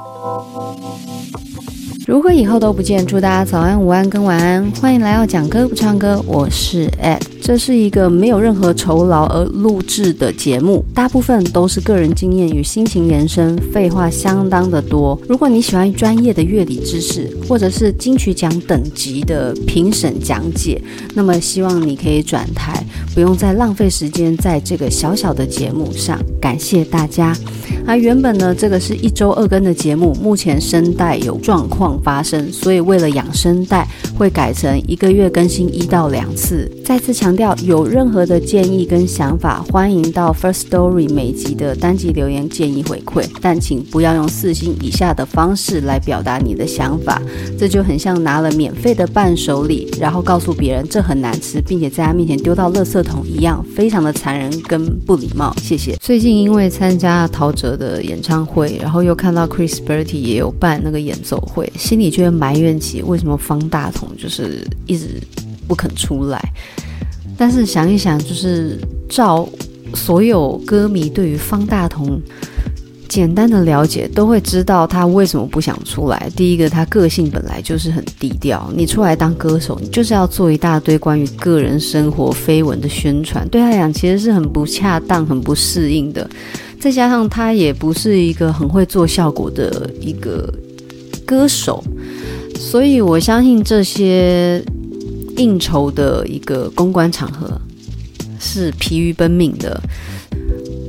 Música 如果以后都不见，祝大家早安、午安跟晚安。欢迎来到讲歌不唱歌，我是 Ed。这是一个没有任何酬劳而录制的节目，大部分都是个人经验与心情延伸，废话相当的多。如果你喜欢专业的乐理知识，或者是金曲奖等级的评审讲解，那么希望你可以转台，不用再浪费时间在这个小小的节目上。感谢大家。啊，原本呢，这个是一周二更的节目，目前声带有状况发生，所以为了养声带，会改成一个月更新一到两次。再次强调，有任何的建议跟想法，欢迎到 First Story 每集的单集留言建议回馈，但请不要用四星以下的方式来表达你的想法，这就很像拿了免费的伴手礼，然后告诉别人这很难吃，并且在他面前丢到垃圾桶一样，非常的残忍跟不礼貌。谢谢。最近因为参加陶喆的演唱会，然后又看到 Chris Bertie 也有办那个演奏会，心里就会埋怨起为什么方大同就是一直不肯出来。但是想一想，就是照所有歌迷对于方大同简单的了解，都会知道他为什么不想出来。第一个，他个性本来就是很低调，你出来当歌手，你就是要做一大堆关于个人生活绯闻的宣传，对他来讲其实是很不恰当、很不适应的。再加上他也不是一个很会做效果的一个歌手，所以我相信这些。应酬的一个公关场合是疲于奔命的，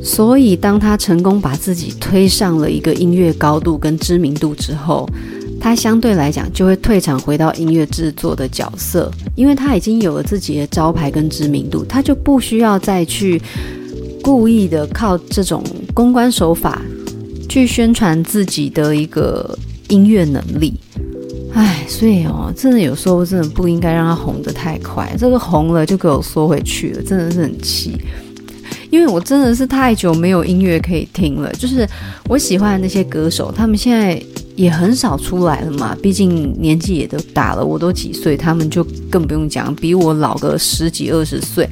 所以当他成功把自己推上了一个音乐高度跟知名度之后，他相对来讲就会退场回到音乐制作的角色，因为他已经有了自己的招牌跟知名度，他就不需要再去故意的靠这种公关手法去宣传自己的一个音乐能力。唉，所以哦，真的有时候真的不应该让他红得太快，这个红了就给我缩回去了，真的是很气。因为我真的是太久没有音乐可以听了，就是我喜欢的那些歌手，他们现在也很少出来了嘛，毕竟年纪也都大了，我都几岁，他们就更不用讲，比我老个十几二十岁，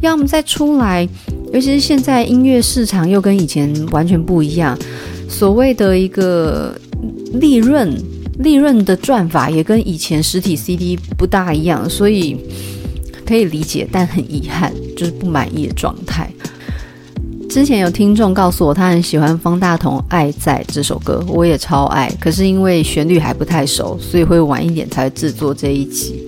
要么再出来，尤其是现在音乐市场又跟以前完全不一样，所谓的一个利润。利润的赚法也跟以前实体 CD 不大一样，所以可以理解，但很遗憾，就是不满意的状态。之前有听众告诉我，他很喜欢方大同《爱在》这首歌，我也超爱，可是因为旋律还不太熟，所以会晚一点才制作这一集。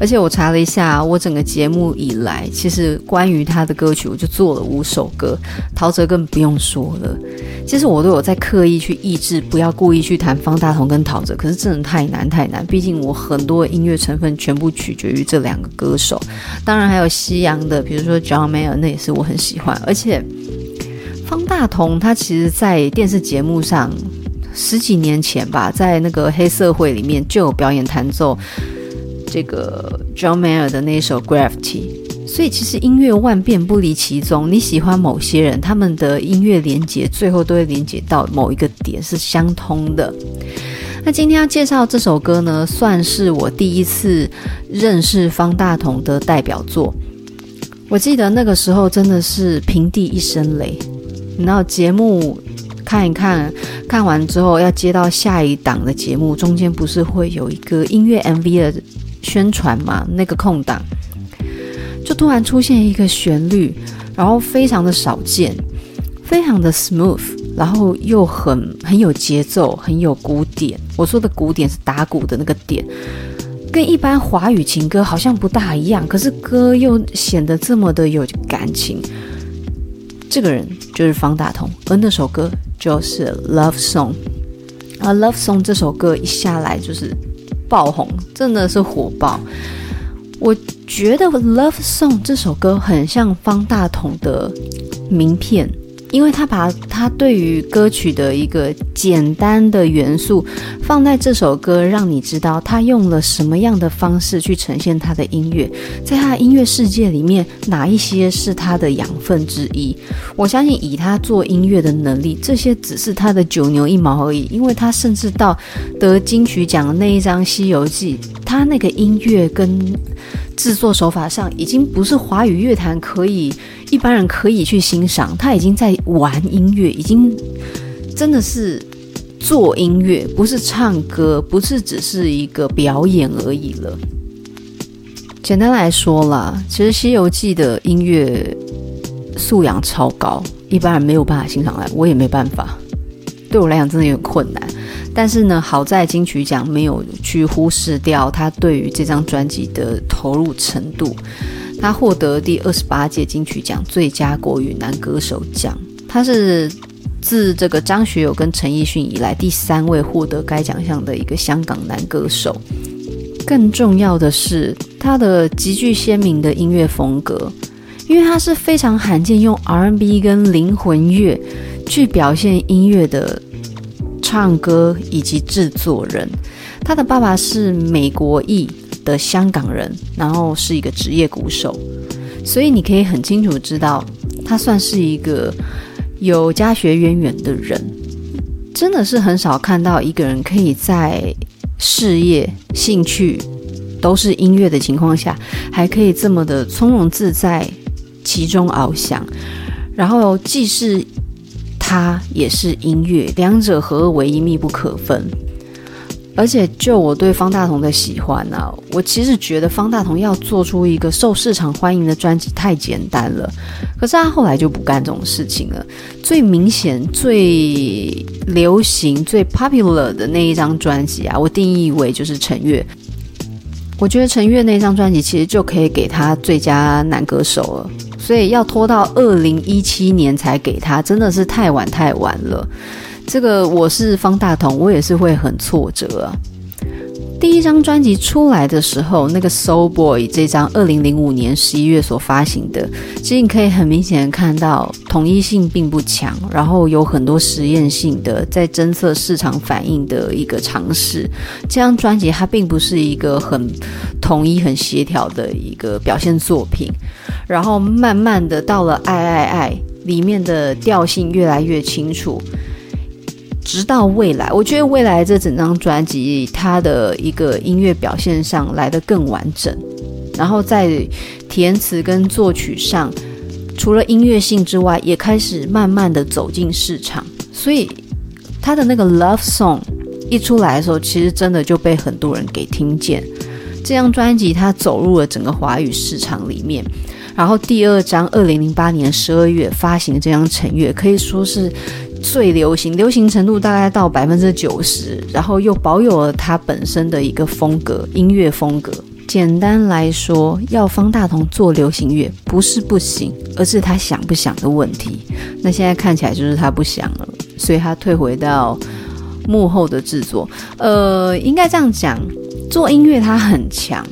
而且我查了一下，我整个节目以来，其实关于他的歌曲，我就做了五首歌。陶喆更不用说了。其实我都有在刻意去抑制，不要故意去谈方大同跟陶喆。可是真的太难太难，毕竟我很多音乐成分全部取决于这两个歌手。当然还有西洋的，比如说 John Mayer，那也是我很喜欢。而且方大同他其实，在电视节目上十几年前吧，在那个黑社会里面就有表演弹奏。这个 John Mayer 的那首 Gravity，所以其实音乐万变不离其宗。你喜欢某些人，他们的音乐连接最后都会连接到某一个点是相通的。那今天要介绍这首歌呢，算是我第一次认识方大同的代表作。我记得那个时候真的是平地一声雷，然后节目看一看，看完之后要接到下一档的节目，中间不是会有一个音乐 MV 的。宣传嘛，那个空档就突然出现一个旋律，然后非常的少见，非常的 smooth，然后又很很有节奏，很有鼓点。我说的鼓点是打鼓的那个点，跟一般华语情歌好像不大一样，可是歌又显得这么的有感情。这个人就是方大同，而那首歌就是《Love Song》，而《Love Song》这首歌一下来就是。爆红真的是火爆，我觉得《Love Song》这首歌很像方大同的名片。因为他把他对于歌曲的一个简单的元素放在这首歌，让你知道他用了什么样的方式去呈现他的音乐，在他的音乐世界里面，哪一些是他的养分之一？我相信以他做音乐的能力，这些只是他的九牛一毛而已。因为他甚至到得金曲奖的那一张《西游记》，他那个音乐跟制作手法上，已经不是华语乐坛可以。一般人可以去欣赏，他已经在玩音乐，已经真的是做音乐，不是唱歌，不是只是一个表演而已了。简单来说啦，其实《西游记》的音乐素养超高，一般人没有办法欣赏来，我也没办法。对我来讲，真的有点困难。但是呢，好在金曲奖没有去忽视掉他对于这张专辑的投入程度。他获得第二十八届金曲奖最佳国语男歌手奖。他是自这个张学友跟陈奕迅以来第三位获得该奖项的一个香港男歌手。更重要的是，他的极具鲜明的音乐风格，因为他是非常罕见用 R&B 跟灵魂乐去表现音乐的。唱歌以及制作人，他的爸爸是美国裔的香港人，然后是一个职业鼓手，所以你可以很清楚知道，他算是一个有家学渊源的人。真的是很少看到一个人可以在事业、兴趣都是音乐的情况下，还可以这么的从容自在，其中翱翔，然后既是。他也是音乐，两者合二为一，密不可分。而且，就我对方大同的喜欢啊，我其实觉得方大同要做出一个受市场欢迎的专辑太简单了。可是他后来就不干这种事情了。最明显、最流行、最 popular 的那一张专辑啊，我定义为就是陈月。我觉得陈月那张专辑其实就可以给他最佳男歌手了。所以要拖到二零一七年才给他，真的是太晚太晚了。这个我是方大同，我也是会很挫折啊。第一张专辑出来的时候，那个《Soul Boy》这张二零零五年十一月所发行的，其实你可以很明显看到统一性并不强，然后有很多实验性的在侦测市场反应的一个尝试。这张专辑它并不是一个很统一、很协调的一个表现作品，然后慢慢的到了《爱爱爱》里面的调性越来越清楚。直到未来，我觉得未来这整张专辑，它的一个音乐表现上来得更完整，然后在填词跟作曲上，除了音乐性之外，也开始慢慢的走进市场。所以他的那个 Love Song 一出来的时候，其实真的就被很多人给听见。这张专辑它走入了整个华语市场里面。然后第二张，二零零八年十二月发行的这张《陈月》，可以说是。最流行，流行程度大概到百分之九十，然后又保有了它本身的一个风格，音乐风格。简单来说，要方大同做流行乐不是不行，而是他想不想的问题。那现在看起来就是他不想了，所以他退回到幕后的制作。呃，应该这样讲，做音乐他很强。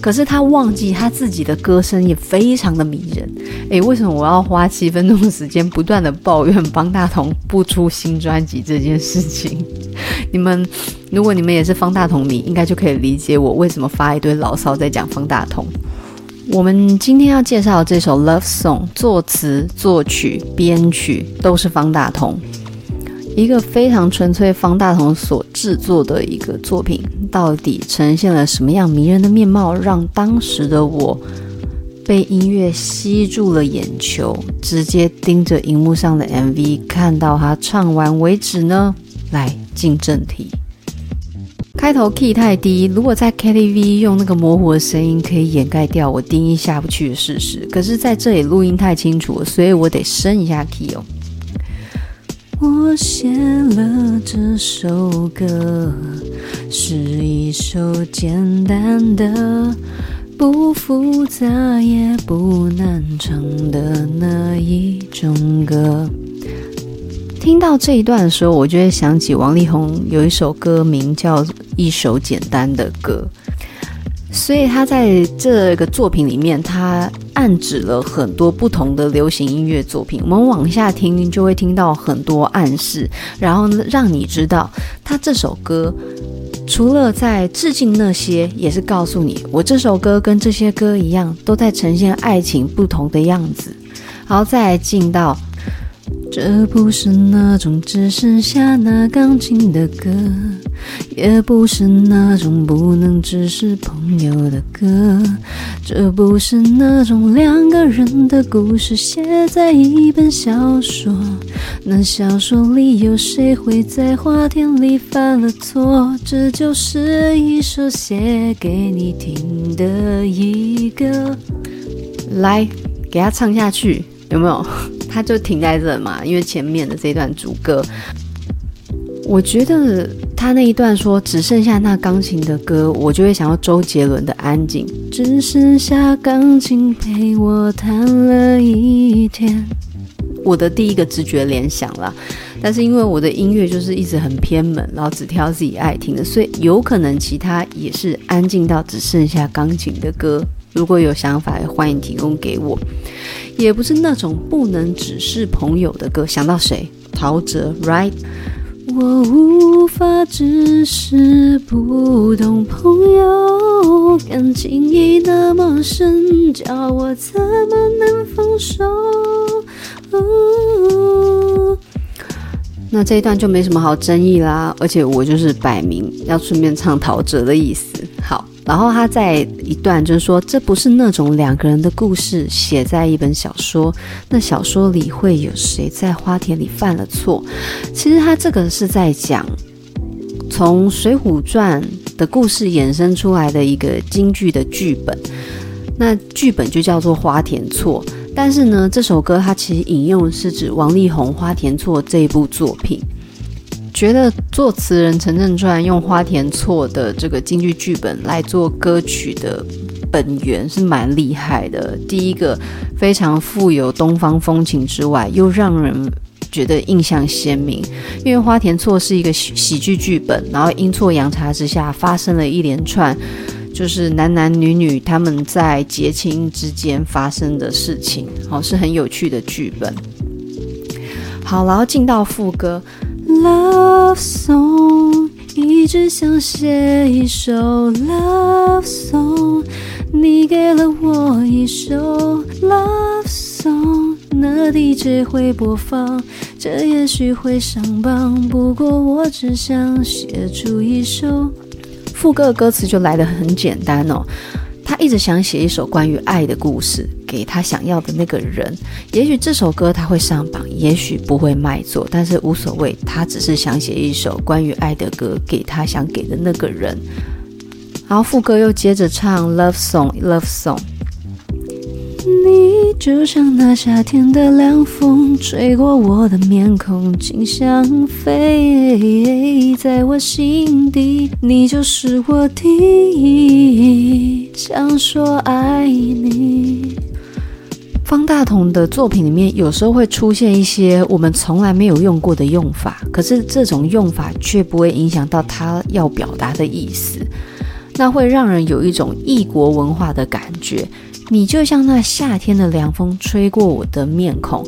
可是他忘记他自己的歌声也非常的迷人。诶，为什么我要花七分钟的时间不断的抱怨方大同不出新专辑这件事情？你们，如果你们也是方大同迷，应该就可以理解我为什么发一堆牢骚在讲方大同。我们今天要介绍这首《Love Song》，作词、作曲、编曲都是方大同。一个非常纯粹方大同所制作的一个作品，到底呈现了什么样迷人的面貌，让当时的我被音乐吸住了眼球，直接盯着荧幕上的 MV 看到他唱完为止呢？来进正题，开头 key 太低，如果在 KTV 用那个模糊的声音可以掩盖掉我低音下不去的事实，可是在这里录音太清楚了，所以我得升一下 key 哦。我写了这首歌，是一首简单的、不复杂也不难唱的那一种歌。听到这一段的时候，我就会想起王力宏有一首歌名叫《一首简单的歌》。所以他在这个作品里面，他暗指了很多不同的流行音乐作品。我们往下听，就会听到很多暗示，然后让你知道，他这首歌除了在致敬那些，也是告诉你，我这首歌跟这些歌一样，都在呈现爱情不同的样子。然后再进到这不是那种只剩下那钢琴的歌，也不是那种不能只是朋友的歌，这不是那种两个人的故事写在一本小说，那小说里有谁会在花田里犯了错？这就是一首写给你听的一个，来，给他唱下去，有没有？他就停在这嘛，因为前面的这段主歌，我觉得他那一段说只剩下那钢琴的歌，我就会想到周杰伦的《安静》，只剩下钢琴陪我弹了一天。我的第一个直觉联想啦，但是因为我的音乐就是一直很偏门，然后只挑自己爱听的，所以有可能其他也是安静到只剩下钢琴的歌。如果有想法，欢迎提供给我。也不是那种不能只是朋友的歌，想到谁？陶喆，right？我无法只是普通朋友，感情已那么深，叫我怎么能放手？哦，那这一段就没什么好争议啦，而且我就是摆明要顺便唱陶喆的意思。好。然后他在一段就是说，这不是那种两个人的故事写在一本小说，那小说里会有谁在花田里犯了错？其实他这个是在讲从《水浒传》的故事衍生出来的一个京剧的剧本，那剧本就叫做《花田错》，但是呢，这首歌它其实引用的是指王力宏《花田错》这一部作品。觉得作词人陈正川用花田错的这个京剧剧本来做歌曲的本源是蛮厉害的。第一个非常富有东方风情之外，又让人觉得印象鲜明。因为花田错是一个喜喜剧剧本，然后阴错阳差之下发生了一连串就是男男女女他们在结亲之间发生的事情，好，是很有趣的剧本。好，然后进到副歌。Love song，一直想写一首 Love song，你给了我一首 Love song，那 DJ 会播放，这也许会上榜，不过我只想写出一首。副歌的歌词就来得很简单哦。他一直想写一首关于爱的故事，给他想要的那个人。也许这首歌他会上榜，也许不会卖座，但是无所谓。他只是想写一首关于爱的歌，给他想给的那个人。然后副歌又接着唱 Love Song，Love Song。你就像那夏天的凉风，吹过我的面孔，轻香飞在我心底。你就是我第一，想说爱你。方大同的作品里面，有时候会出现一些我们从来没有用过的用法，可是这种用法却不会影响到他要表达的意思，那会让人有一种异国文化的感觉。你就像那夏天的凉风吹过我的面孔，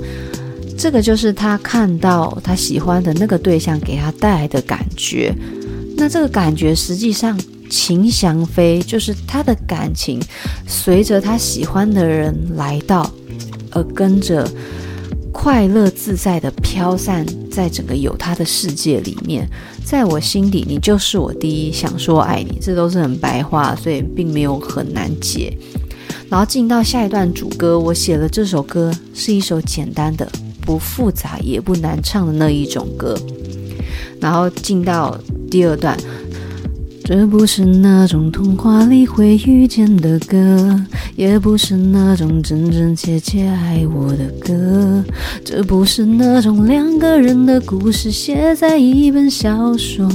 这个就是他看到他喜欢的那个对象给他带来的感觉。那这个感觉实际上情翔飞，就是他的感情随着他喜欢的人来到，而跟着快乐自在的飘散在整个有他的世界里面。在我心底，你就是我第一，想说爱你，这都是很白话，所以并没有很难解。然后进到下一段主歌，我写了这首歌是一首简单的、不复杂也不难唱的那一种歌。然后进到第二段。这不是那种童话里会遇见的歌，也不是那种真真切切爱我的歌。这不是那种两个人的故事写在一本小说，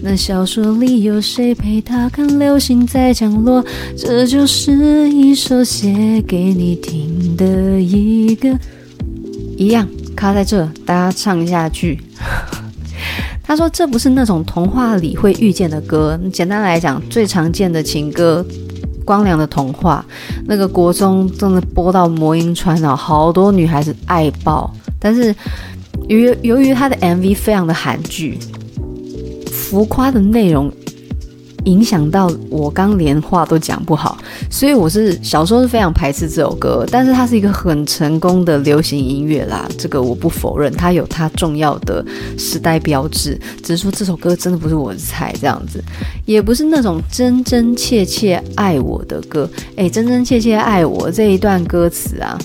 那小说里有谁陪他看流星在降落？这就是一首写给你听的一个，一样卡在这，大家唱下去。他说：“这不是那种童话里会遇见的歌。简单来讲，最常见的情歌《光良的童话》，那个国中真的播到魔音穿脑，好多女孩子爱爆。但是由于由于他的 MV 非常的韩剧，浮夸的内容影响到我刚连话都讲不好，所以我是小时候是非常排斥这首歌。但是它是一个很成功的流行音乐啦，这个我不否认，它有它重要的时代标志。只是说这首歌真的不是我的菜，这样子，也不是那种真真切切爱我的歌。诶，真真切切爱我这一段歌词啊。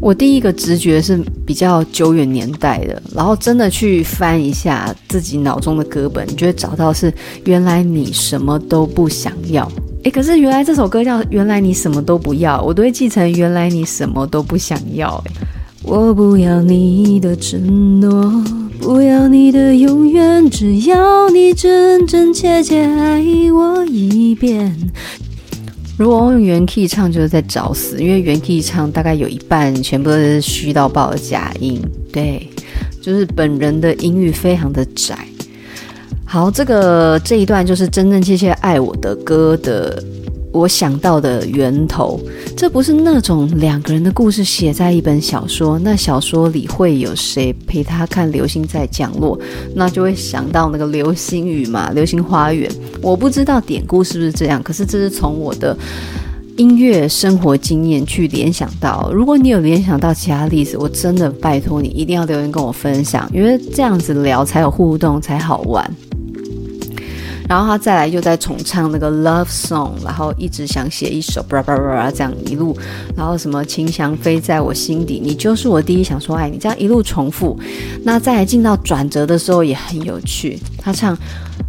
我第一个直觉是比较久远年代的，然后真的去翻一下自己脑中的歌本，你就会找到是原来你什么都不想要。诶，可是原来这首歌叫原来你什么都不要，我都会记成原来你什么都不想要。诶，我不要你的承诺，不要你的永远，只要你真真切切爱我一遍。如果用原 key 唱，就是在找死，因为原 key 唱大概有一半全部都是虚到爆的假音。对，就是本人的音域非常的窄。好，这个这一段就是真真切切爱我的歌的。我想到的源头，这不是那种两个人的故事写在一本小说，那小说里会有谁陪他看流星在降落？那就会想到那个流星雨嘛，流星花园。我不知道典故是不是这样，可是这是从我的音乐生活经验去联想到。如果你有联想到其他例子，我真的拜托你一定要留言跟我分享，因为这样子聊才有互动，才好玩。然后他再来又在重唱那个 love song，然后一直想写一首，叭叭叭这样一路，然后什么情想飞在我心底，你就是我第一想说爱你，这样一路重复。那再来进到转折的时候也很有趣，他唱，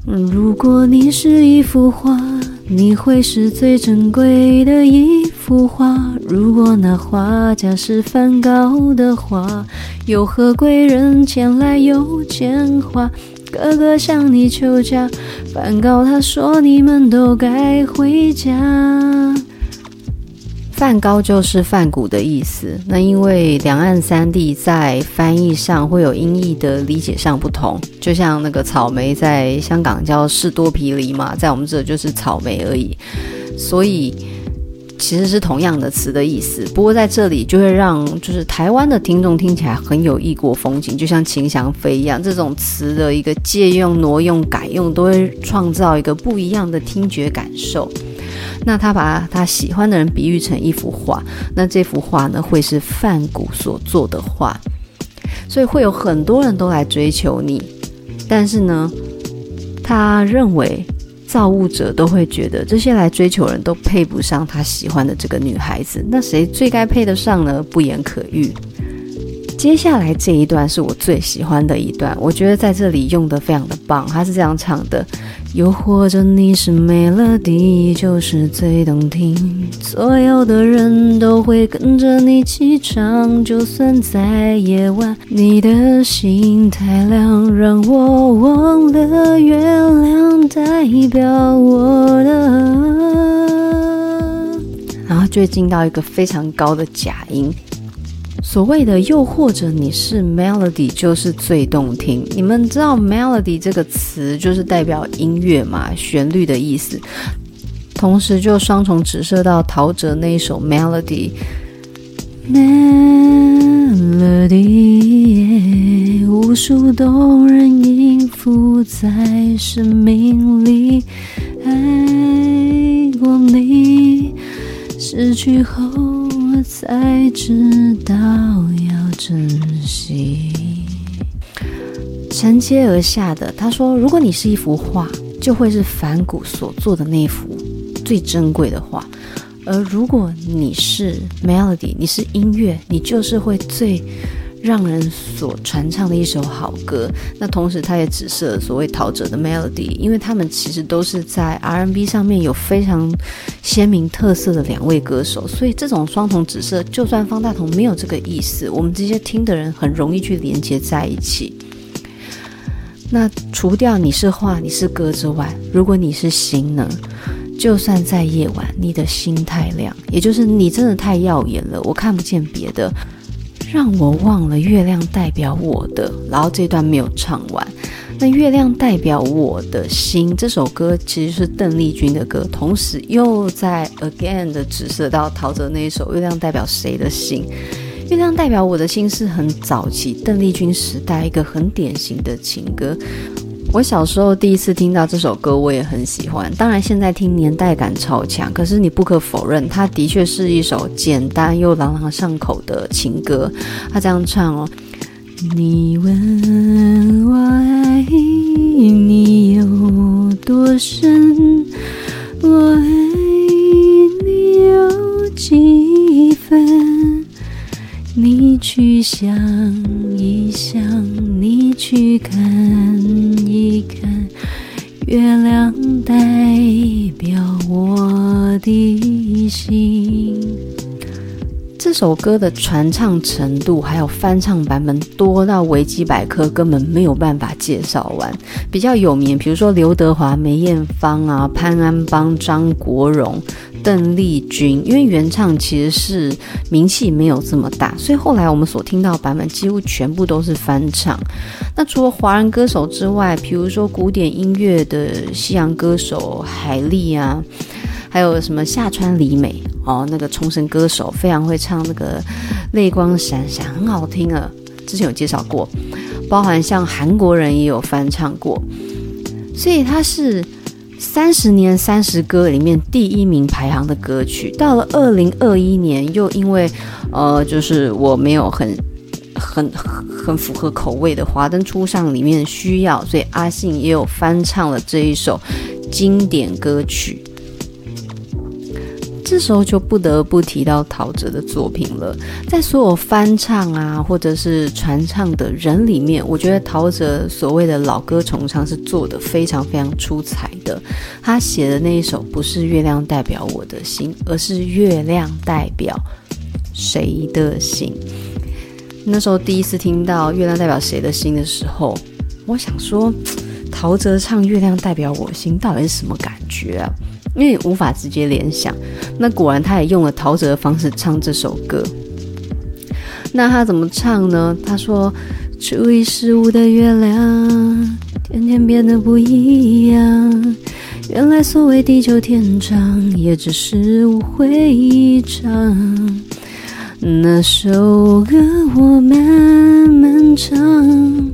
如果你是一幅画，你会是最珍贵的一幅画。如果那画家是梵高的话，有何贵人前来又牵挂？哥哥向你求嫁，梵高他说你们都该回家。梵高就是梵谷的意思。那因为两岸三地在翻译上会有音译的理解上不同，就像那个草莓在香港叫士多啤梨嘛，在我们这就是草莓而已，所以。其实是同样的词的意思，不过在这里就会让就是台湾的听众听起来很有异国风情，就像秦祥飞一样，这种词的一个借用、挪用、改用，都会创造一个不一样的听觉感受。那他把他喜欢的人比喻成一幅画，那这幅画呢会是梵谷所做的画，所以会有很多人都来追求你，但是呢，他认为。造物者都会觉得这些来追求人都配不上他喜欢的这个女孩子，那谁最该配得上呢？不言可喻。接下来这一段是我最喜欢的一段，我觉得在这里用的非常的棒。他是这样唱的。又或者你是 melody，就是最动听，所有的人都会跟着你起唱。就算在夜晚，你的心太亮，让我忘了月亮代表我的。然后就会进到一个非常高的假音。所谓的又或者你是 melody，就是最动听。你们知道 melody 这个词就是代表音乐嘛，旋律的意思。同时就双重指涉到陶喆那一首 melody。melody，无数动人音符在生命里，爱过你，失去后。我才知道要珍惜。承接而下的，他说：“如果你是一幅画，就会是梵谷所做的那幅最珍贵的画；而如果你是 melody，你是音乐，你就是会最。”让人所传唱的一首好歌，那同时他也指涉所谓陶喆的 melody，因为他们其实都是在 R&B 上面有非常鲜明特色的两位歌手，所以这种双重指涉，就算方大同没有这个意思，我们这些听的人很容易去连接在一起。那除掉你是画，你是歌之外，如果你是心呢？就算在夜晚，你的心太亮，也就是你真的太耀眼了，我看不见别的。让我忘了月亮代表我的，然后这段没有唱完。那月亮代表我的心这首歌其实是邓丽君的歌，同时又在 again 的指涉到陶喆那一首《月亮代表谁的心》。月亮代表我的心是很早期邓丽君时代一个很典型的情歌。我小时候第一次听到这首歌，我也很喜欢。当然，现在听年代感超强，可是你不可否认，它的确是一首简单又朗朗上口的情歌。他这样唱哦：“你问我爱你有多深，我爱你有几分？你去想首歌的传唱程度还有翻唱版本多到维基百科根本没有办法介绍完。比较有名，比如说刘德华、梅艳芳啊、潘安邦、张国荣。邓丽君，因为原唱其实是名气没有这么大，所以后来我们所听到的版本几乎全部都是翻唱。那除了华人歌手之外，比如说古典音乐的西洋歌手海莉啊，还有什么夏川里美哦，那个冲绳歌手非常会唱那个泪光闪闪，很好听啊。之前有介绍过，包含像韩国人也有翻唱过，所以他是。三十年三十歌里面第一名排行的歌曲，到了二零二一年，又因为呃，就是我没有很很很符合口味的《华灯初上》里面需要，所以阿信也有翻唱了这一首经典歌曲。这时候就不得不提到陶喆的作品了。在所有翻唱啊，或者是传唱的人里面，我觉得陶喆所谓的老歌重唱是做得非常非常出彩的。他写的那一首不是月亮代表我的心，而是月亮代表谁的心。那时候第一次听到月亮代表谁的心的时候，我想说，陶喆唱月亮代表我心到底是什么感觉啊？因为无法直接联想，那果然他也用了陶喆的方式唱这首歌。那他怎么唱呢？他说：“初一十五的月亮，天天变得不一样。原来所谓地久天长，也只是误会一场。那首歌我慢慢唱。”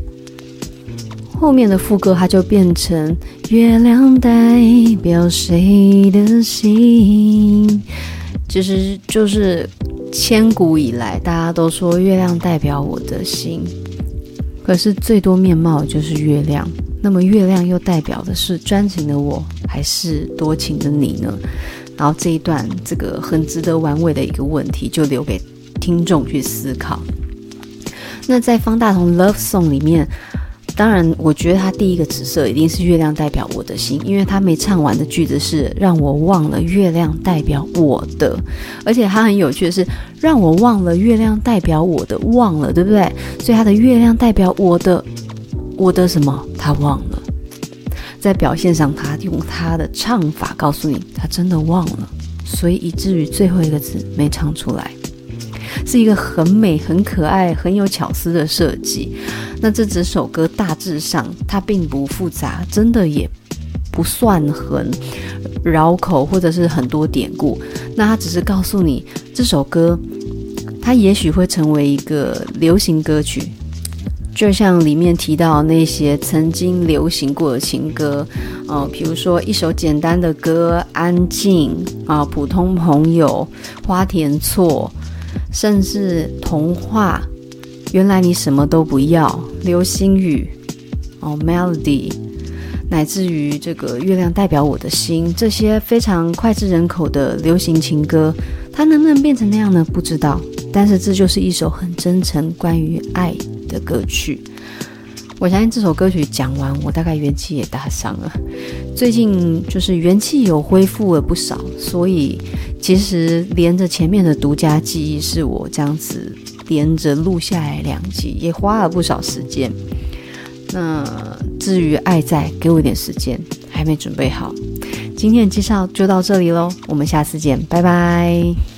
后面的副歌，它就变成月亮代表谁？的心，其实就是千古以来大家都说月亮代表我的心，可是最多面貌就是月亮。那么月亮又代表的是专情的我，还是多情的你呢？然后这一段这个很值得玩味的一个问题，就留给听众去思考。那在方大同《Love Song》里面。当然，我觉得他第一个紫色一定是月亮代表我的心，因为他没唱完的句子是让我忘了月亮代表我的，而且他很有趣的是让我忘了月亮代表我的忘了，对不对？所以他的月亮代表我的，我的什么？他忘了，在表现上他用他的唱法告诉你他真的忘了，所以以至于最后一个字没唱出来。是一个很美、很可爱、很有巧思的设计。那这整首歌大致上它并不复杂，真的也不算很绕口，或者是很多典故。那它只是告诉你，这首歌它也许会成为一个流行歌曲，就像里面提到那些曾经流行过的情歌，呃，比如说一首简单的歌《安静》啊，《普通朋友》《花田错》。甚至童话，原来你什么都不要，流星雨，哦，melody，乃至于这个月亮代表我的心，这些非常脍炙人口的流行情歌，它能不能变成那样呢？不知道。但是这就是一首很真诚关于爱的歌曲。我相信这首歌曲讲完，我大概元气也大伤了。最近就是元气有恢复了不少，所以其实连着前面的独家记忆是我这样子连着录下来两集，也花了不少时间。那至于爱在，给我一点时间，还没准备好。今天的介绍就到这里喽，我们下次见，拜拜。